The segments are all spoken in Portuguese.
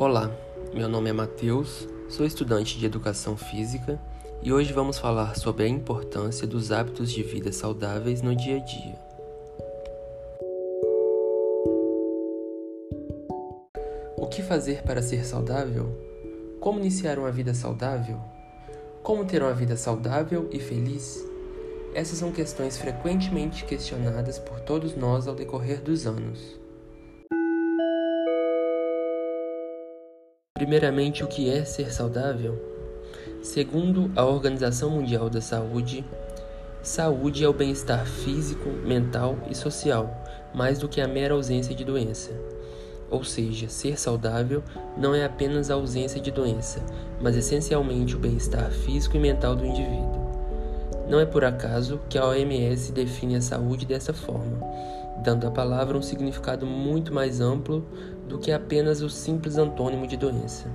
Olá, meu nome é Matheus, sou estudante de Educação Física e hoje vamos falar sobre a importância dos hábitos de vida saudáveis no dia a dia. O que fazer para ser saudável? Como iniciar uma vida saudável? Como ter uma vida saudável e feliz? Essas são questões frequentemente questionadas por todos nós ao decorrer dos anos. Primeiramente, o que é ser saudável? Segundo a Organização Mundial da Saúde, saúde é o bem-estar físico, mental e social, mais do que a mera ausência de doença. Ou seja, ser saudável não é apenas a ausência de doença, mas essencialmente o bem-estar físico e mental do indivíduo. Não é por acaso que a OMS define a saúde dessa forma, dando à palavra um significado muito mais amplo do que apenas o simples antônimo de doença.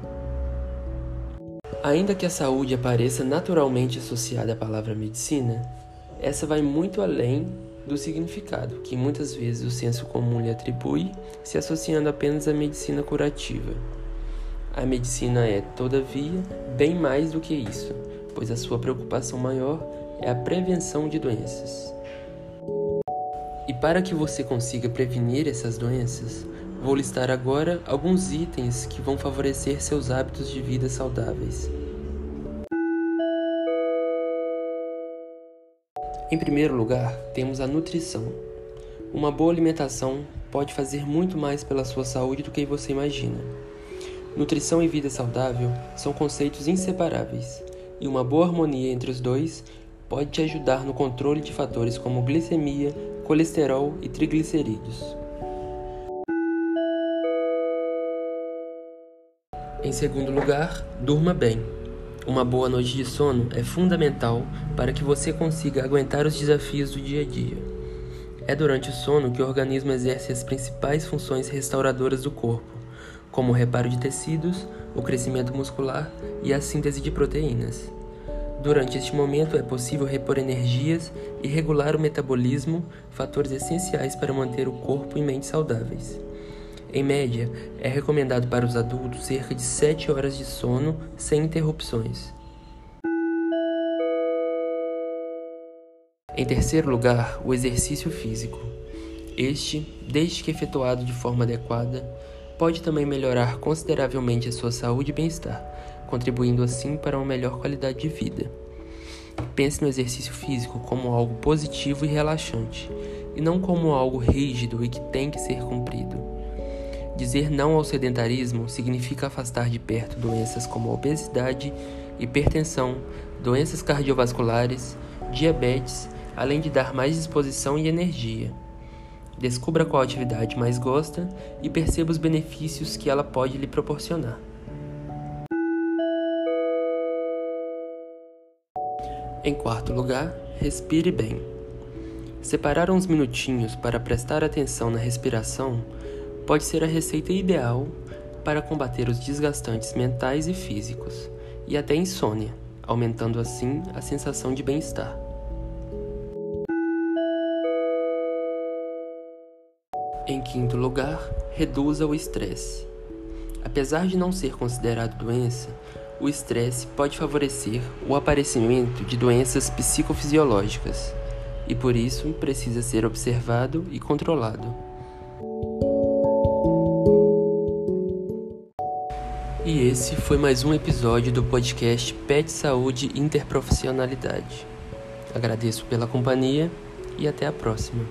Ainda que a saúde apareça naturalmente associada à palavra medicina, essa vai muito além do significado que muitas vezes o senso comum lhe atribui, se associando apenas à medicina curativa. A medicina é, todavia, bem mais do que isso, pois a sua preocupação maior é a prevenção de doenças. E para que você consiga prevenir essas doenças, Vou listar agora alguns itens que vão favorecer seus hábitos de vida saudáveis. Em primeiro lugar, temos a nutrição. Uma boa alimentação pode fazer muito mais pela sua saúde do que você imagina. Nutrição e vida saudável são conceitos inseparáveis, e uma boa harmonia entre os dois pode te ajudar no controle de fatores como glicemia, colesterol e triglicerídeos. Em segundo lugar, durma bem. Uma boa noite de sono é fundamental para que você consiga aguentar os desafios do dia a dia. É durante o sono que o organismo exerce as principais funções restauradoras do corpo, como o reparo de tecidos, o crescimento muscular e a síntese de proteínas. Durante este momento é possível repor energias e regular o metabolismo, fatores essenciais para manter o corpo e mente saudáveis. Em média, é recomendado para os adultos cerca de 7 horas de sono sem interrupções. Em terceiro lugar, o exercício físico. Este, desde que efetuado de forma adequada, pode também melhorar consideravelmente a sua saúde e bem-estar, contribuindo assim para uma melhor qualidade de vida. Pense no exercício físico como algo positivo e relaxante, e não como algo rígido e que tem que ser cumprido. Dizer não ao sedentarismo significa afastar de perto doenças como obesidade, hipertensão, doenças cardiovasculares, diabetes, além de dar mais disposição e energia. Descubra qual atividade mais gosta e perceba os benefícios que ela pode lhe proporcionar. Em quarto lugar, respire bem. Separar uns minutinhos para prestar atenção na respiração pode ser a receita ideal para combater os desgastantes mentais e físicos, e até insônia, aumentando assim a sensação de bem-estar. Em quinto lugar, reduza o estresse. Apesar de não ser considerado doença, o estresse pode favorecer o aparecimento de doenças psicofisiológicas e por isso precisa ser observado e controlado. Esse foi mais um episódio do podcast Pet Saúde Interprofissionalidade. Agradeço pela companhia e até a próxima.